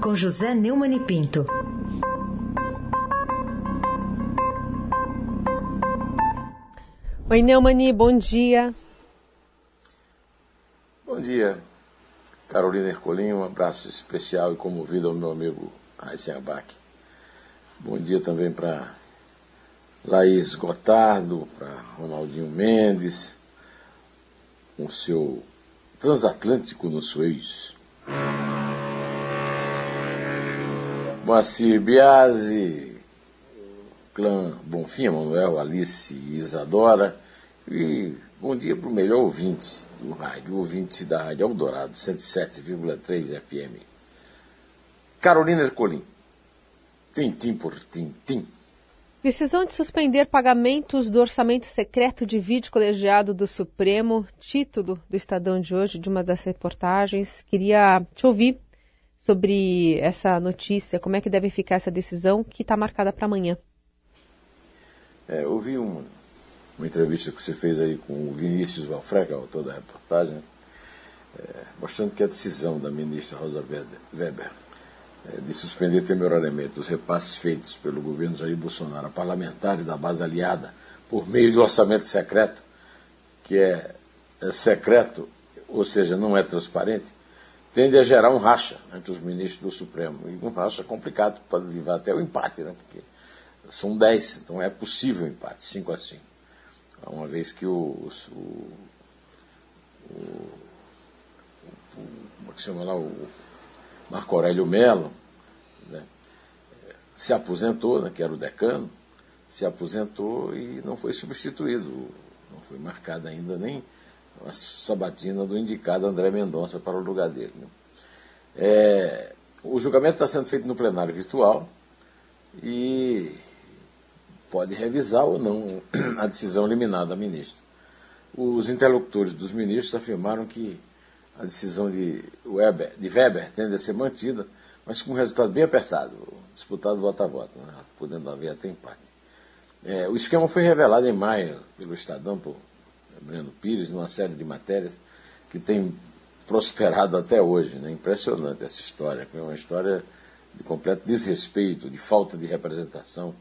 com José Neumann e Pinto. Oi, Neumani, bom dia. Bom dia, Carolina Ercolim, um abraço especial e comovido ao meu amigo Raíssen Abac. Bom dia também para Laís Gotardo, para Ronaldinho Mendes, com seu transatlântico no Suez. Moacir Biasi, clã Bonfim, Manuel, Alice e Isadora. E bom dia para o melhor ouvinte do rádio, ouvinte da Rádio Eldorado, 107,3 FM. Carolina Ercolim. Tintim por tintim. Decisão de suspender pagamentos do orçamento secreto de vídeo colegiado do Supremo, título do Estadão de hoje, de uma das reportagens. Queria te ouvir sobre essa notícia, como é que deve ficar essa decisão que está marcada para amanhã. É, eu vi uma, uma entrevista que você fez aí com o Vinícius Valfreca, autor da reportagem, é, mostrando que a decisão da ministra Rosa Weber é, de suspender temporariamente os repasses feitos pelo governo Jair Bolsonaro a parlamentares da base aliada por meio do orçamento secreto, que é, é secreto, ou seja, não é transparente, tende a gerar um racha entre os ministros do Supremo. E um racha complicado, pode levar até o empate, né? porque são 10, então é possível o empate, 5 a 5. Uma vez que o, o, o, como é que chama lá, o Marco Aurélio Melo, né, se aposentou, né, que era o decano, se aposentou e não foi substituído, não foi marcada ainda nem a sabatina do indicado André Mendonça para o lugar dele. Né. É, o julgamento está sendo feito no plenário virtual e pode revisar ou não a decisão liminar da ministra. Os interlocutores dos ministros afirmaram que a decisão de Weber, de Weber tende a ser mantida, mas com um resultado bem apertado, disputado voto a voto, né? podendo haver até empate. É, o esquema foi revelado em maio pelo Estadão, por Breno Pires, numa série de matérias que tem prosperado até hoje. Né? Impressionante essa história, foi uma história de completo desrespeito, de falta de representação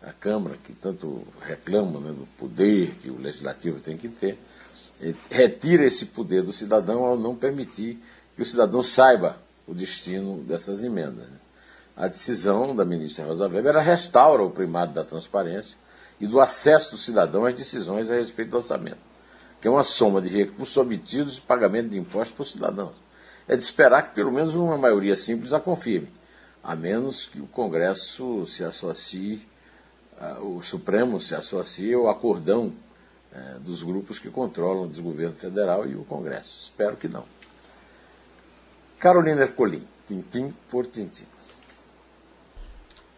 a Câmara, que tanto reclama né, do poder que o Legislativo tem que ter, retira esse poder do cidadão ao não permitir que o cidadão saiba o destino dessas emendas. Né. A decisão da ministra Rosa Weber restaura o primado da transparência e do acesso do cidadão às decisões a respeito do orçamento, que é uma soma de recursos obtidos e pagamento de impostos por cidadãos. É de esperar que pelo menos uma maioria simples a confirme, a menos que o Congresso se associe o Supremo se associa ao acordão é, dos grupos que controlam o desgoverno federal e o Congresso. Espero que não. Carolina Ercolim, tintim por tintim.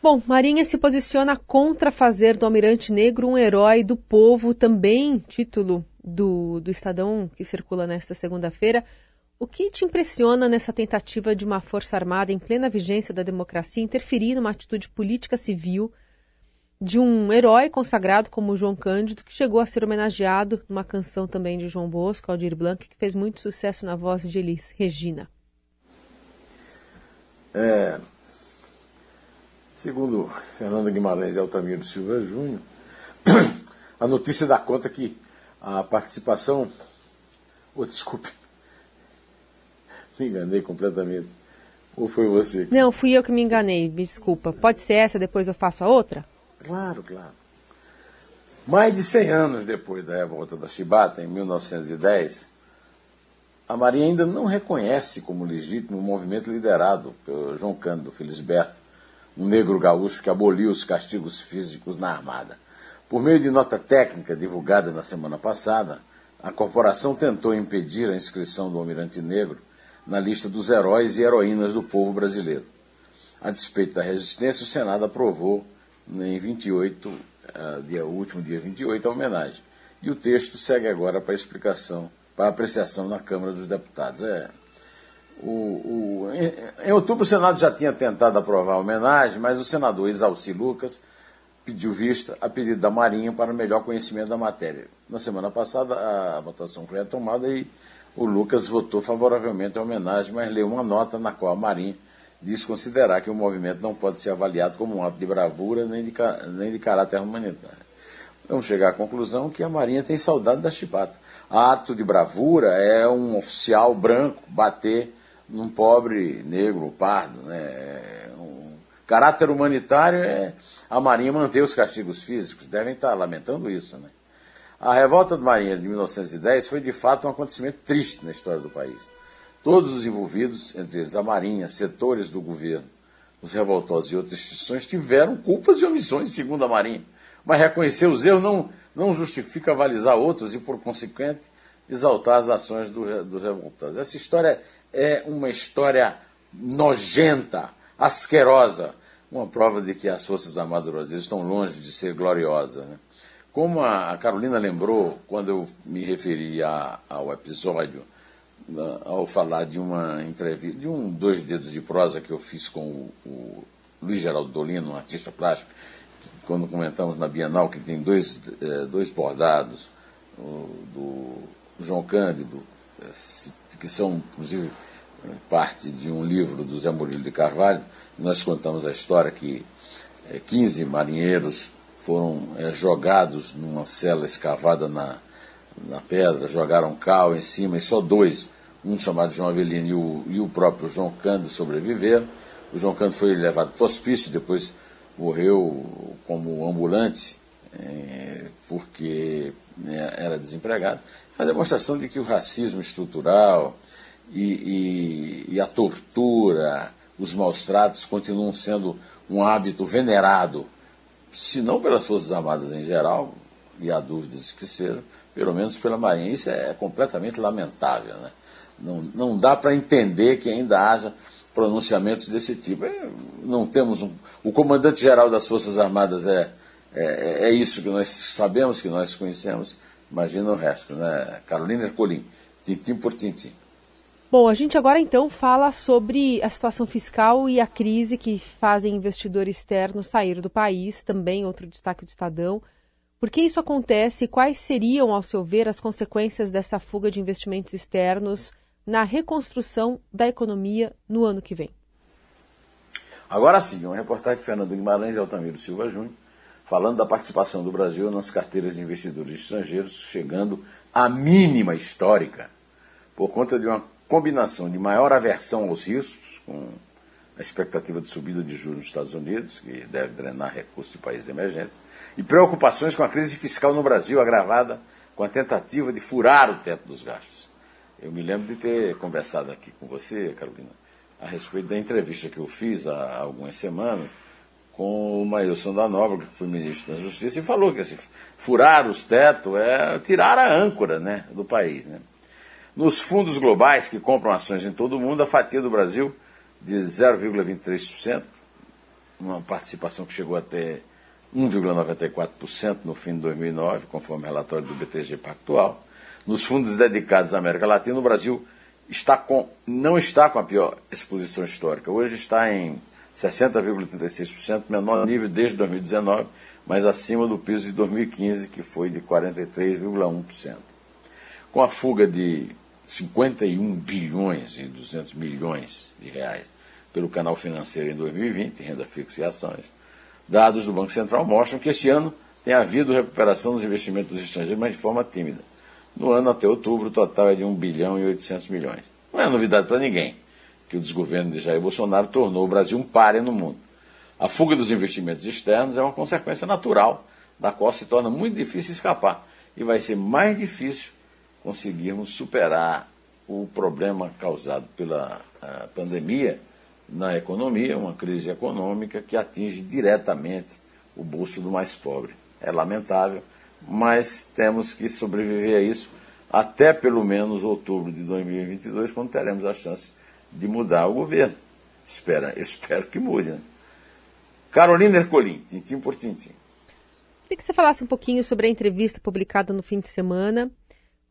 Bom, Marinha se posiciona contra fazer do Almirante Negro um herói do povo, também título do, do Estadão que circula nesta segunda-feira. O que te impressiona nessa tentativa de uma força armada em plena vigência da democracia interferir numa atitude política civil de um herói consagrado como João Cândido, que chegou a ser homenageado numa canção também de João Bosco, Aldir Blanc, que fez muito sucesso na voz de Elis Regina. É, segundo Fernando Guimarães e Altamiro Silva Júnior, a notícia dá conta que a participação. Oh, desculpe, me enganei completamente. Ou foi você? Não, fui eu que me enganei, me desculpa. Pode ser essa, depois eu faço a outra? Claro, claro. Mais de 100 anos depois da revolta da Chibata, em 1910, a Marinha ainda não reconhece como legítimo o movimento liderado pelo João Cândido Felisberto, um negro gaúcho que aboliu os castigos físicos na Armada. Por meio de nota técnica divulgada na semana passada, a corporação tentou impedir a inscrição do Almirante Negro na lista dos heróis e heroínas do povo brasileiro. A despeito da resistência, o Senado aprovou em 28, uh, dia, o último dia 28, a homenagem. E o texto segue agora para explicação, para apreciação na Câmara dos Deputados. É, o, o, em, em, outubro o Senado já tinha tentado aprovar a homenagem, mas o senador Isalci Lucas pediu vista a pedido da Marinha para melhor conhecimento da matéria. Na semana passada a votação foi retomada e o Lucas votou favoravelmente à homenagem, mas leu uma nota na qual a Marinha diz considerar que o movimento não pode ser avaliado como um ato de bravura nem de, nem de caráter humanitário. Vamos chegar à conclusão que a Marinha tem saudade da chibata. Ato de bravura é um oficial branco bater num pobre negro, pardo. Né? Caráter humanitário é a Marinha manter os castigos físicos. Devem estar lamentando isso. Né? A revolta do Marinha de 1910 foi de fato um acontecimento triste na história do país. Todos os envolvidos, entre eles a Marinha, setores do governo, os revoltosos e outras instituições, tiveram culpas e omissões, segundo a Marinha. Mas reconhecer os erros não, não justifica avalizar outros e, por consequente, exaltar as ações dos do revoltosos. Essa história é uma história nojenta, asquerosa, uma prova de que as Forças Armadas estão longe de ser gloriosas. Né? Como a Carolina lembrou, quando eu me referi a, ao episódio ao falar de uma entrevista, de um dois dedos de prosa que eu fiz com o, o Luiz Geraldo Dolino, um artista plástico, que, quando comentamos na Bienal que tem dois, é, dois bordados o, do João Cândido, é, que são, inclusive, parte de um livro do Zé Murilo de Carvalho, nós contamos a história que é, 15 marinheiros foram é, jogados numa cela escavada na, na pedra, jogaram cal em cima e só dois um chamado João Avelino e o, e o próprio João Cândido sobreviveram. O João Cândido foi levado para o hospício, depois morreu como ambulante, é, porque né, era desempregado. A demonstração de que o racismo estrutural e, e, e a tortura, os maus tratos continuam sendo um hábito venerado, se não pelas Forças Armadas em geral, e há dúvidas que seja, pelo menos pela Marinha. Isso é completamente lamentável. Né? Não, não dá para entender que ainda haja pronunciamentos desse tipo. É, não temos um, o comandante-geral das Forças Armadas é, é, é, isso que nós sabemos, que nós conhecemos. Imagina o resto, né? Carolina Ercolim, tintim por tintim. Bom, a gente agora então fala sobre a situação fiscal e a crise que fazem investidores externos sair do país. Também outro destaque do Estadão. Por que isso acontece e quais seriam, ao seu ver, as consequências dessa fuga de investimentos externos na reconstrução da economia no ano que vem? Agora sim, uma reportagem de Fernando Guimarães e Altamiro Silva Júnior, falando da participação do Brasil nas carteiras de investidores estrangeiros, chegando à mínima histórica, por conta de uma combinação de maior aversão aos riscos, com a expectativa de subida de juros nos Estados Unidos, que deve drenar recursos de países emergentes, e preocupações com a crise fiscal no Brasil, agravada com a tentativa de furar o teto dos gastos. Eu me lembro de ter conversado aqui com você, Carolina, a respeito da entrevista que eu fiz há algumas semanas com o Maílson da que foi ministro da Justiça, e falou que assim, furar os tetos é tirar a âncora né, do país. Né? Nos fundos globais que compram ações em todo o mundo, a fatia do Brasil de 0,23%, uma participação que chegou até 1,94% no fim de 2009, conforme relatório do BTG Pactual. Nos fundos dedicados à América Latina, o Brasil está com, não está com a pior exposição histórica. Hoje está em 60,36%, menor nível desde 2019, mas acima do piso de 2015, que foi de 43,1%. Com a fuga de 51 bilhões e 200 milhões de reais pelo canal financeiro em 2020, renda fixa e ações, Dados do Banco Central mostram que este ano tem havido recuperação dos investimentos dos estrangeiros, mas de forma tímida. No ano até outubro, o total é de 1 bilhão e 800 milhões. Não é novidade para ninguém que o desgoverno de Jair Bolsonaro tornou o Brasil um páreo no mundo. A fuga dos investimentos externos é uma consequência natural, da qual se torna muito difícil escapar. E vai ser mais difícil conseguirmos superar o problema causado pela eh, pandemia na economia, uma crise econômica que atinge diretamente o bolso do mais pobre. É lamentável, mas temos que sobreviver a isso até pelo menos outubro de 2022, quando teremos a chance de mudar o governo. Espera, espero que mude. Né? Carolina Ercolim, tintim por tintim. Queria que você falasse um pouquinho sobre a entrevista publicada no fim de semana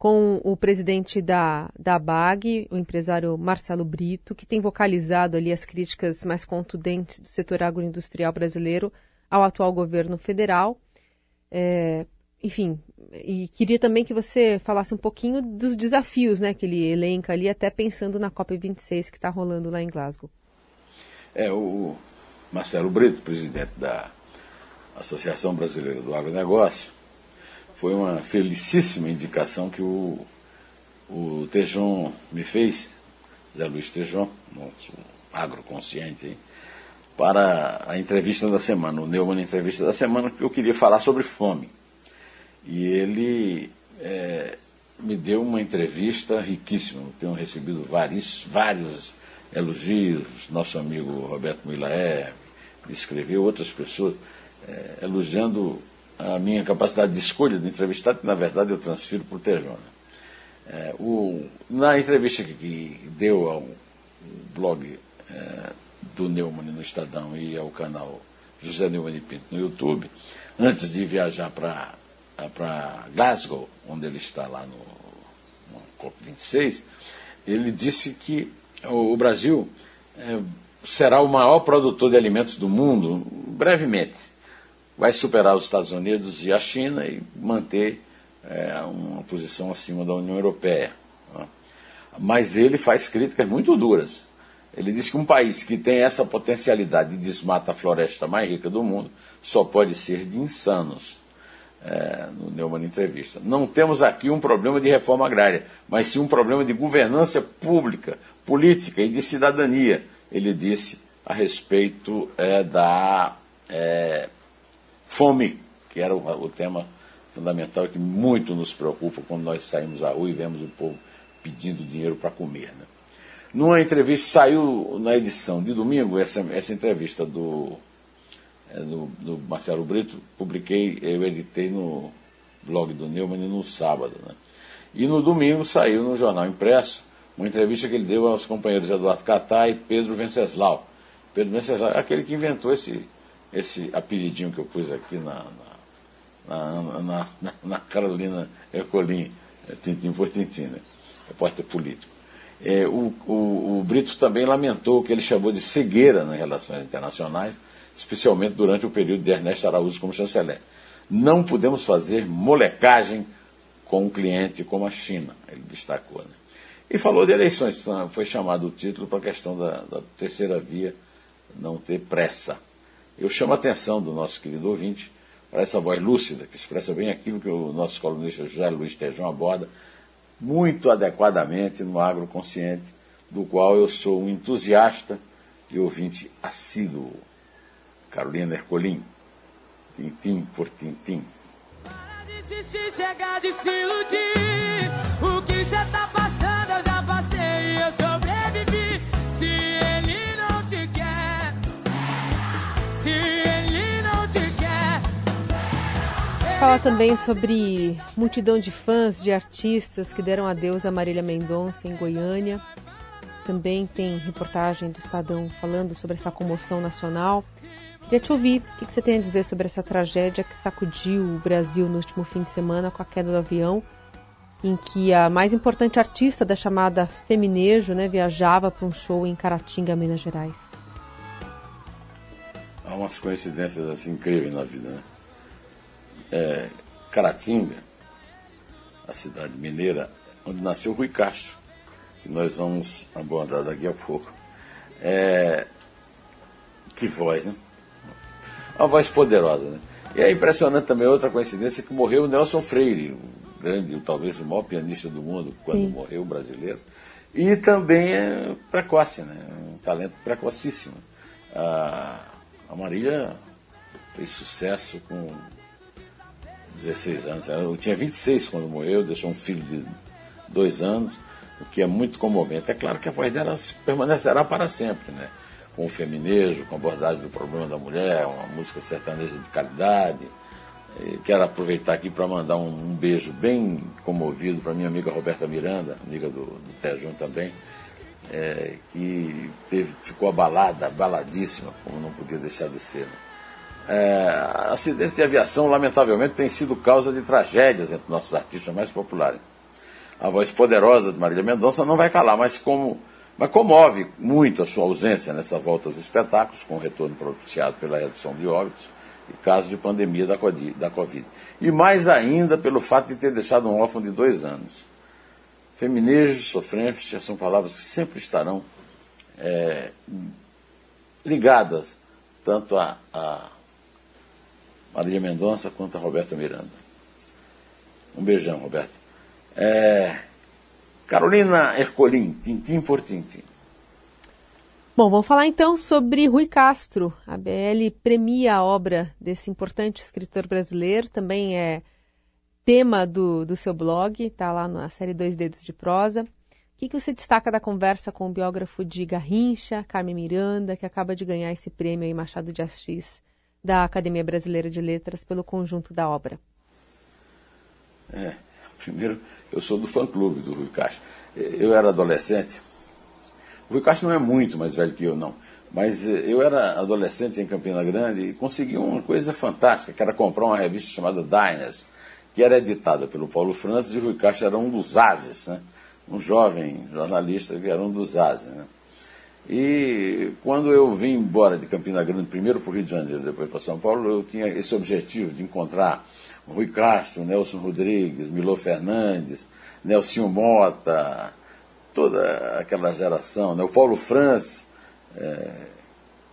com o presidente da, da BAG, o empresário Marcelo Brito, que tem vocalizado ali as críticas mais contundentes do setor agroindustrial brasileiro ao atual governo federal. É, enfim, e queria também que você falasse um pouquinho dos desafios né, que ele elenca ali, até pensando na COP26 que está rolando lá em Glasgow. É, o Marcelo Brito, presidente da Associação Brasileira do Agronegócio, foi uma felicíssima indicação que o, o Tejon me fez, Zé Luiz Tejon, nosso agroconsciente, hein, para a entrevista da semana, o Neumann Entrevista da Semana, que eu queria falar sobre fome. E ele é, me deu uma entrevista riquíssima, eu tenho recebido vários, vários elogios, nosso amigo Roberto Milaé me escreveu, outras pessoas, é, elogiando a minha capacidade de escolha do entrevistado, que na verdade eu transfiro para o Tejona. É, o, na entrevista que, que deu ao blog é, do Neumann no Estadão e ao canal José Neumann Pinto no YouTube, antes de viajar para Glasgow, onde ele está lá no, no COP26, ele disse que o, o Brasil é, será o maior produtor de alimentos do mundo brevemente. Vai superar os Estados Unidos e a China e manter é, uma posição acima da União Europeia. Né? Mas ele faz críticas muito duras. Ele diz que um país que tem essa potencialidade de desmata a floresta mais rica do mundo só pode ser de insanos. É, no Neumann Entrevista. Não temos aqui um problema de reforma agrária, mas sim um problema de governança pública, política e de cidadania, ele disse a respeito é, da é, fome, que era o, o, tema fundamental que muito nos preocupa quando nós saímos à rua e vemos o povo pedindo dinheiro para comer. Né? Numa entrevista, saiu na edição de domingo, essa, essa entrevista do, é, do, do, Marcelo Brito, publiquei, eu editei no blog do Neumann no sábado. Né? E no domingo saiu no jornal impresso uma entrevista que ele deu aos companheiros Eduardo Catá e Pedro Venceslau. Pedro Venceslau é aquele que inventou esse, esse apelidinho que eu pus aqui na, na, na, na, na Carolina Ercolim, é, Tintim por Tintim, né? repórter político. É, o, o, o Brito também lamentou o que ele chamou de cegueira nas relações internacionais, especialmente durante o período de Ernesto Araújo como chanceler. Não podemos fazer molecagem com um cliente como a China, ele destacou. Né? E falou de eleições, foi chamado o título para a questão da, da, terceira via não ter pressa. Eu chamo a atenção do nosso querido ouvinte para essa voz lúcida, que expressa bem aquilo que o nosso colunista José Luiz Tejão aborda muito adequadamente no agroconsciente, do qual eu sou um entusiasta e ouvinte assíduo. Carolina Ercolim, tintim por tintim. Para chegar de se iludir, Fala também sobre multidão de fãs, de artistas que deram adeus a Marília Mendonça em Goiânia. Também tem reportagem do Estadão falando sobre essa comoção nacional. Queria te ouvir o que você tem a dizer sobre essa tragédia que sacudiu o Brasil no último fim de semana com a queda do avião, em que a mais importante artista da chamada Feminejo né, viajava para um show em Caratinga, Minas Gerais. Há umas coincidências assim incríveis na vida. Né? É, Caratinga, a cidade mineira, onde nasceu Rui Castro, que nós vamos abordar daqui a pouco. É, que voz, né? Uma voz poderosa, né? E é impressionante também outra coincidência que morreu o Nelson Freire, o grande, talvez o maior pianista do mundo, quando Sim. morreu, brasileiro. E também é precoce, né? Um talento precocíssimo. A, a Marília fez sucesso com 16 anos. Eu tinha 26 quando morreu, deixou um filho de dois anos, o que é muito comovente. É claro que a voz dela permanecerá para sempre, né? com o feminejo, com a abordagem do problema da mulher, uma música sertaneja de qualidade. E quero aproveitar aqui para mandar um, um, beijo bem comovido para minha amiga Roberta Miranda, amiga do, do Tejão também, é, que teve, ficou abalada, abaladíssima, como não podia deixar de ser. É, acidentes de aviação, lamentavelmente, tem sido causa de tragédias entre nossos artistas mais populares. A voz poderosa de Marília Mendonça não vai calar, mas como mas comove muito a sua ausência nessa volta aos espetáculos, com o retorno propiciado pela redução de óbitos e casos de pandemia da Covid. E mais ainda pelo fato de ter deixado um órfão de dois anos. Feminejo, sofrência, são palavras que sempre estarão é, ligadas tanto a, a Maria Mendonça quanto a Roberto Miranda. Um beijão, Roberto. É, Carolina Ercolim, tintim por tintim. Bom, vamos falar então sobre Rui Castro. A BL premia a obra desse importante escritor brasileiro, também é tema do, do seu blog, está lá na série Dois Dedos de Prosa. O que, que você destaca da conversa com o biógrafo de Garrincha, Carmen Miranda, que acaba de ganhar esse prêmio aí, Machado de Assis, da Academia Brasileira de Letras, pelo conjunto da obra? É, primeiro, eu sou do fã-clube do Rui Castro. Eu era adolescente o Rui Castro não é muito mais velho que eu, não. Mas eh, eu era adolescente em Campina Grande e consegui uma coisa fantástica, que era comprar uma revista chamada Diners, que era editada pelo Paulo Francis e o Rui Castro era um dos ases, né? um jovem jornalista que era um dos ases. Né? E quando eu vim embora de Campina Grande, primeiro para o Rio de Janeiro, depois para São Paulo, eu tinha esse objetivo de encontrar Rui Castro, Nelson Rodrigues, Milô Fernandes, Nelson Mota, toda aquela geração, né? o Paulo Franz, é,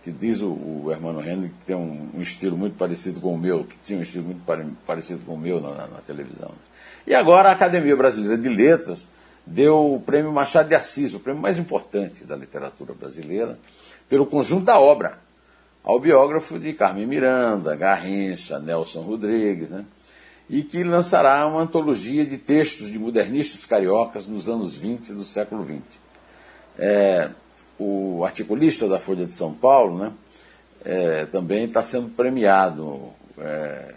que diz o, o Hermano Henry que tem um, um, estilo muito parecido com o meu, que tinha um estilo muito pare, parecido com o meu na, na televisão. Né? E agora a Academia Brasileira de Letras deu o prêmio Machado de Assis, o prêmio mais importante da literatura brasileira, pelo conjunto da obra, ao biógrafo de Carmen Miranda, Garrincha, Nelson Rodrigues, né? e que lançará uma antologia de textos de modernistas cariocas nos anos 20 do século XX. É, o articulista da Folha de São Paulo né, é, também está sendo premiado é,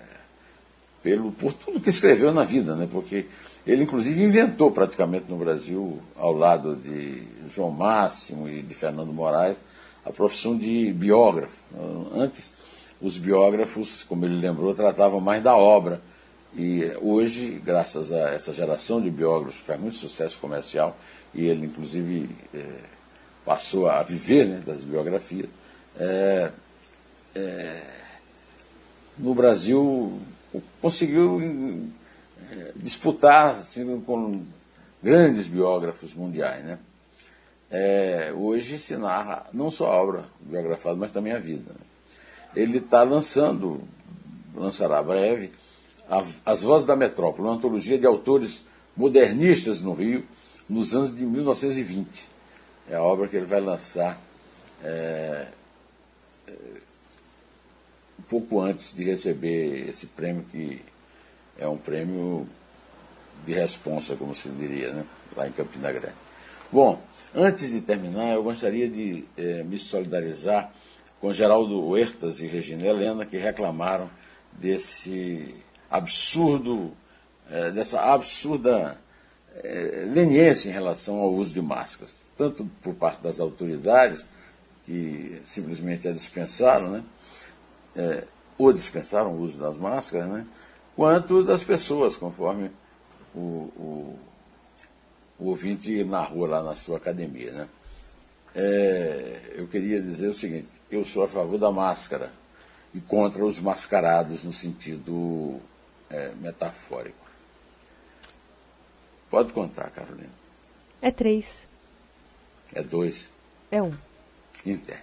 pelo, por tudo que escreveu na vida, né, porque ele, inclusive, inventou praticamente no Brasil, ao lado de João Máximo e de Fernando Moraes, a profissão de biógrafo. Antes, os biógrafos, como ele lembrou, tratavam mais da obra e hoje, graças a essa geração de biógrafos, faz muito sucesso comercial, e ele, inclusive, é, passou a viver né, das biografias. É, é, no Brasil, conseguiu disputar assim, com grandes biógrafos mundiais. Né? É, hoje se narra não só a obra biografada, mas também a vida. Né? Ele está lançando, lançará breve, as Vozes da Metrópole, uma antologia de autores modernistas no Rio, nos anos de 1920. É a obra que ele vai lançar é, é, um pouco antes de receber esse prêmio, que é um prêmio de responsa, como se diria, né? lá em Campina Grande. Bom, antes de terminar, eu gostaria de é, me solidarizar com Geraldo Huertas e Regina Helena, que reclamaram desse absurdo, é, dessa absurda é, leniência em relação ao uso de máscaras, tanto por parte das autoridades, que simplesmente a dispensaram, né, é, ou dispensaram o uso das máscaras, né, quanto das pessoas, conforme o, o, o ouvinte narrou lá na sua academia. Né. É, eu queria dizer o seguinte: eu sou a favor da máscara e contra os mascarados no sentido é, metafórico. Pode contar, Carolina. É três. É dois. É um. Inter.